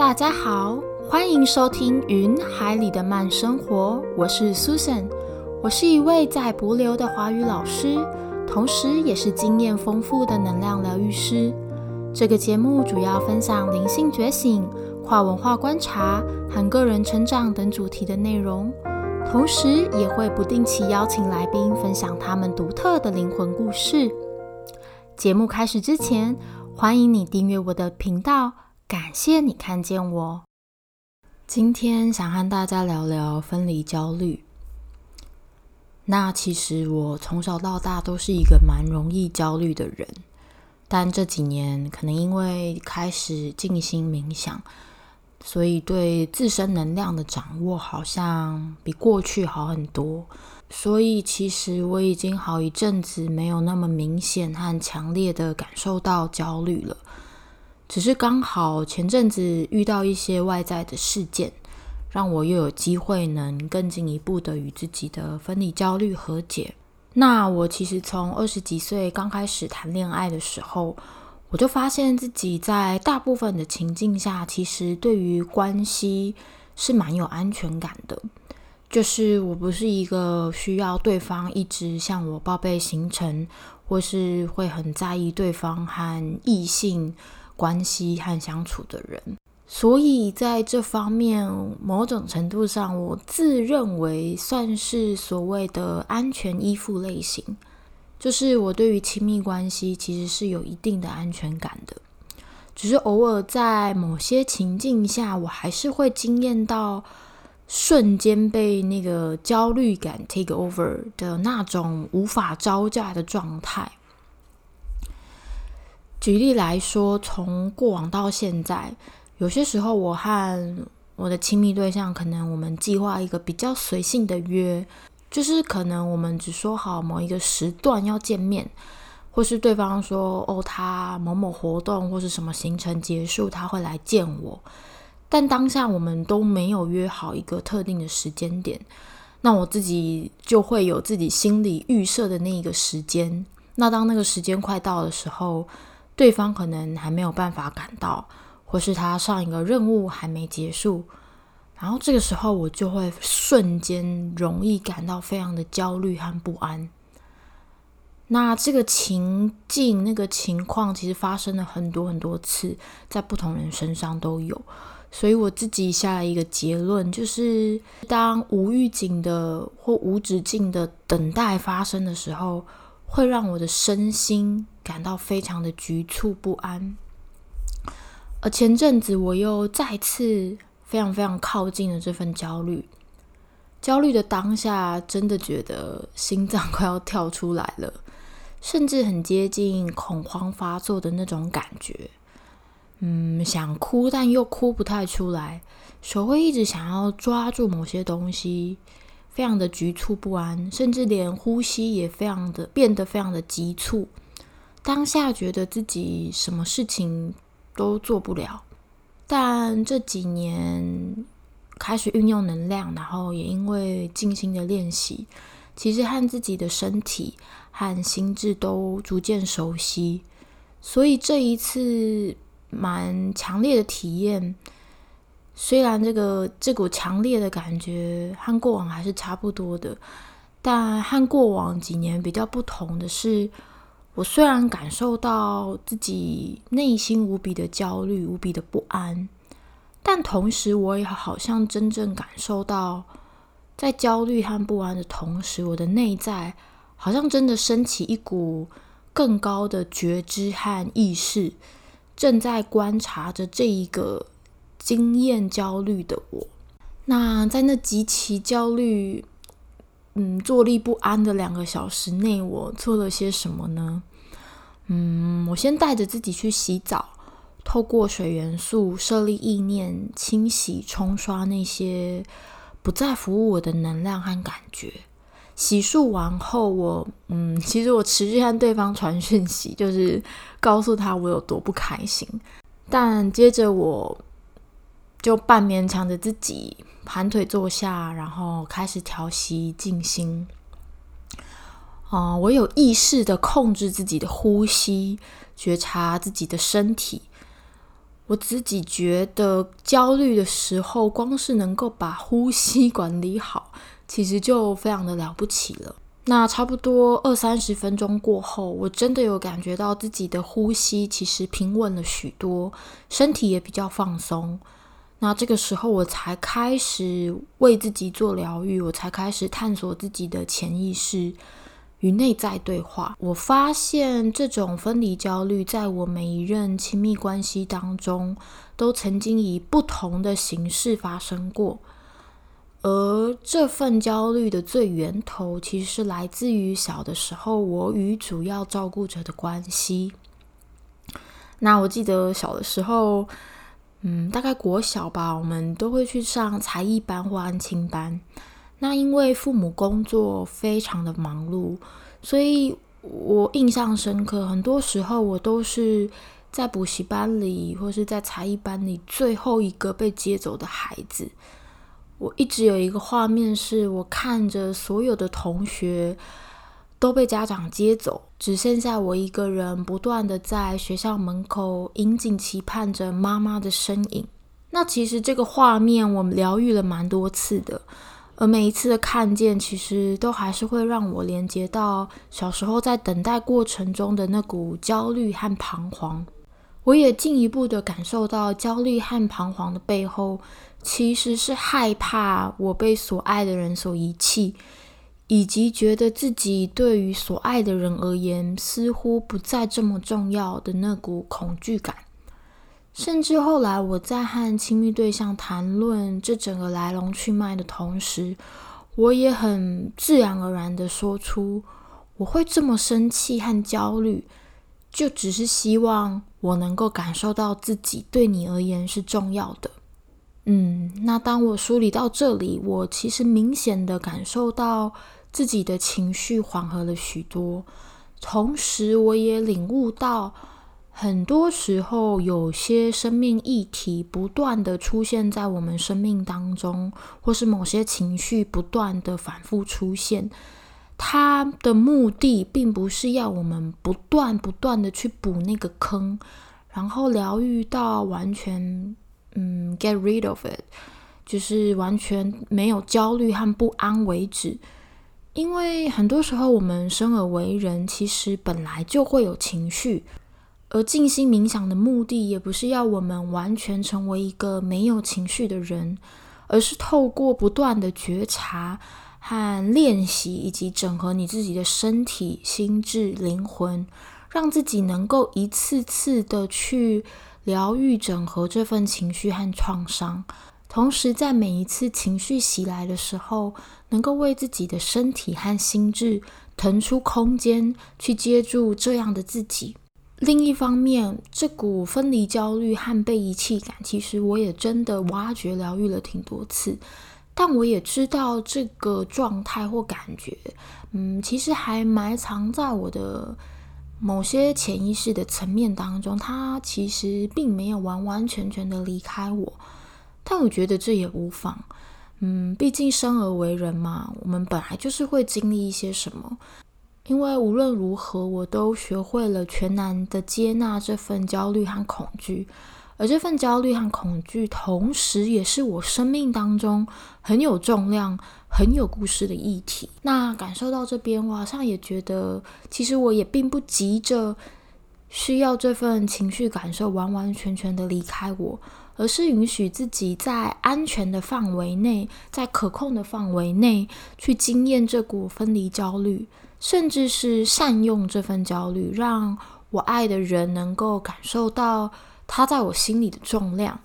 大家好，欢迎收听《云海里的慢生活》，我是 Susan，我是一位在博流的华语老师，同时也是经验丰富的能量疗愈师。这个节目主要分享灵性觉醒、跨文化观察和个人成长等主题的内容，同时也会不定期邀请来宾分享他们独特的灵魂故事。节目开始之前，欢迎你订阅我的频道。感谢你看见我。今天想和大家聊聊分离焦虑。那其实我从小到大都是一个蛮容易焦虑的人，但这几年可能因为开始静心冥想，所以对自身能量的掌握好像比过去好很多。所以其实我已经好一阵子没有那么明显和强烈的感受到焦虑了。只是刚好前阵子遇到一些外在的事件，让我又有机会能更进一步的与自己的分离焦虑和解。那我其实从二十几岁刚开始谈恋爱的时候，我就发现自己在大部分的情境下，其实对于关系是蛮有安全感的。就是我不是一个需要对方一直向我报备行程，或是会很在意对方和异性。关系和相处的人，所以在这方面，某种程度上，我自认为算是所谓的安全依附类型，就是我对于亲密关系其实是有一定的安全感的，只是偶尔在某些情境下，我还是会惊艳到瞬间被那个焦虑感 take over 的那种无法招架的状态。举例来说，从过往到现在，有些时候我和我的亲密对象，可能我们计划一个比较随性的约，就是可能我们只说好某一个时段要见面，或是对方说哦，他某某活动或是什么行程结束，他会来见我，但当下我们都没有约好一个特定的时间点，那我自己就会有自己心里预设的那一个时间，那当那个时间快到的时候。对方可能还没有办法赶到，或是他上一个任务还没结束，然后这个时候我就会瞬间容易感到非常的焦虑和不安。那这个情境、那个情况其实发生了很多很多次，在不同人身上都有，所以我自己下了一个结论，就是当无预警的或无止境的等待发生的时候。会让我的身心感到非常的局促不安，而前阵子我又再次非常非常靠近了这份焦虑，焦虑的当下，真的觉得心脏快要跳出来了，甚至很接近恐慌发作的那种感觉。嗯，想哭但又哭不太出来，手会一直想要抓住某些东西。非常的局促不安，甚至连呼吸也非常的变得非常的急促。当下觉得自己什么事情都做不了，但这几年开始运用能量，然后也因为静心的练习，其实和自己的身体和心智都逐渐熟悉，所以这一次蛮强烈的体验。虽然这个这股强烈的感觉和过往还是差不多的，但和过往几年比较不同的是，我虽然感受到自己内心无比的焦虑、无比的不安，但同时我也好像真正感受到，在焦虑和不安的同时，我的内在好像真的升起一股更高的觉知和意识，正在观察着这一个。经验焦虑的我，那在那极其焦虑、嗯坐立不安的两个小时内，我做了些什么呢？嗯，我先带着自己去洗澡，透过水元素设立意念，清洗冲刷那些不再服务我的能量和感觉。洗漱完后，我嗯，其实我持续向对方传讯息，就是告诉他我有多不开心。但接着我。就半勉强着自己盘腿坐下，然后开始调息静心。啊，我有意识的控制自己的呼吸，觉察自己的身体。我自己觉得焦虑的时候，光是能够把呼吸管理好，其实就非常的了不起了。那差不多二三十分钟过后，我真的有感觉到自己的呼吸其实平稳了许多，身体也比较放松。那这个时候，我才开始为自己做疗愈，我才开始探索自己的潜意识与内在对话。我发现这种分离焦虑，在我每一任亲密关系当中，都曾经以不同的形式发生过。而这份焦虑的最源头，其实是来自于小的时候我与主要照顾者的关系。那我记得小的时候，嗯，大概国小吧，我们都会去上才艺班或安亲班。那因为父母工作非常的忙碌，所以我印象深刻，很多时候我都是在补习班里或是在才艺班里最后一个被接走的孩子。我一直有一个画面，是我看着所有的同学都被家长接走，只剩下我一个人，不断的在学校门口引颈期盼着妈妈的身影。那其实这个画面，我们疗愈了蛮多次的，而每一次的看见，其实都还是会让我连接到小时候在等待过程中的那股焦虑和彷徨。我也进一步的感受到焦虑和彷徨的背后。其实是害怕我被所爱的人所遗弃，以及觉得自己对于所爱的人而言似乎不再这么重要的那股恐惧感。甚至后来我在和亲密对象谈论这整个来龙去脉的同时，我也很自然而然的说出，我会这么生气和焦虑，就只是希望我能够感受到自己对你而言是重要的。嗯，那当我梳理到这里，我其实明显的感受到自己的情绪缓和了许多，同时我也领悟到，很多时候有些生命议题不断的出现在我们生命当中，或是某些情绪不断的反复出现，它的目的并不是要我们不断不断的去补那个坑，然后疗愈到完全。嗯，get rid of it，就是完全没有焦虑和不安为止。因为很多时候我们生而为人，其实本来就会有情绪，而静心冥想的目的也不是要我们完全成为一个没有情绪的人，而是透过不断的觉察和练习，以及整合你自己的身体、心智、灵魂，让自己能够一次次的去。疗愈、整合这份情绪和创伤，同时在每一次情绪袭来的时候，能够为自己的身体和心智腾出空间，去接住这样的自己。另一方面，这股分离焦虑和被遗弃感，其实我也真的挖掘、疗愈了挺多次。但我也知道这个状态或感觉，嗯，其实还埋藏在我的。某些潜意识的层面当中，它其实并没有完完全全的离开我，但我觉得这也无妨。嗯，毕竟生而为人嘛，我们本来就是会经历一些什么。因为无论如何，我都学会了全然的接纳这份焦虑和恐惧。而这份焦虑和恐惧，同时也是我生命当中很有重量、很有故事的议题。那感受到这边，我好像也觉得，其实我也并不急着需要这份情绪感受完完全全的离开我，而是允许自己在安全的范围内，在可控的范围内去经验这股分离焦虑，甚至是善用这份焦虑，让我爱的人能够感受到。他在我心里的重量，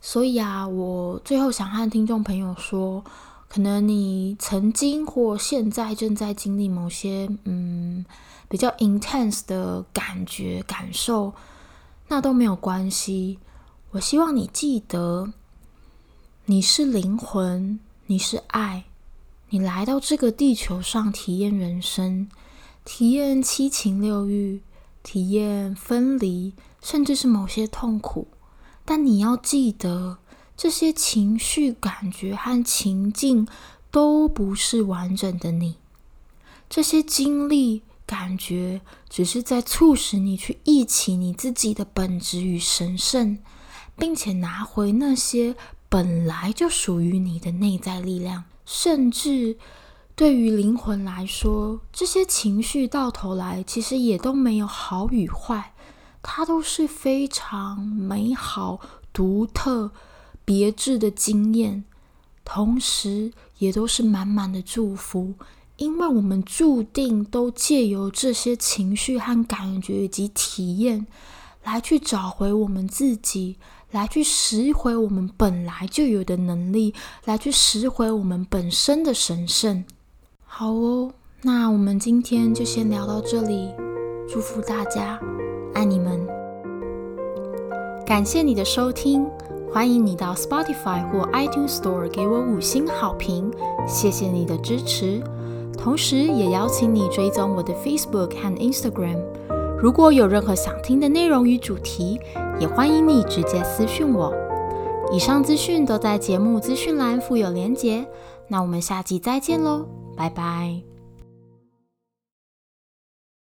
所以啊，我最后想和听众朋友说，可能你曾经或现在正在经历某些嗯比较 intense 的感觉感受，那都没有关系。我希望你记得，你是灵魂，你是爱，你来到这个地球上体验人生，体验七情六欲，体验分离。甚至是某些痛苦，但你要记得，这些情绪、感觉和情境都不是完整的你。这些经历、感觉只是在促使你去忆起你自己的本质与神圣，并且拿回那些本来就属于你的内在力量。甚至对于灵魂来说，这些情绪到头来其实也都没有好与坏，它都是非常美好、独特、别致的经验，同时也都是满满的祝福。因为我们注定都借由这些情绪和感觉以及体验，来去找回我们自己，来去拾回我们本来就有的能力，来去拾回我们本身的神圣。好哦，那我们今天就先聊到这里，祝福大家，爱你们，感谢你的收听，欢迎你到 Spotify 或 iTunes Store 给我五星好评，谢谢你的支持。同时，也邀请你追踪我的 Facebook 和 Instagram。如果有任何想听的内容与主题，也欢迎你直接私讯我。以上资讯都在节目资讯栏附有连结。那我们下集再见喽，拜拜。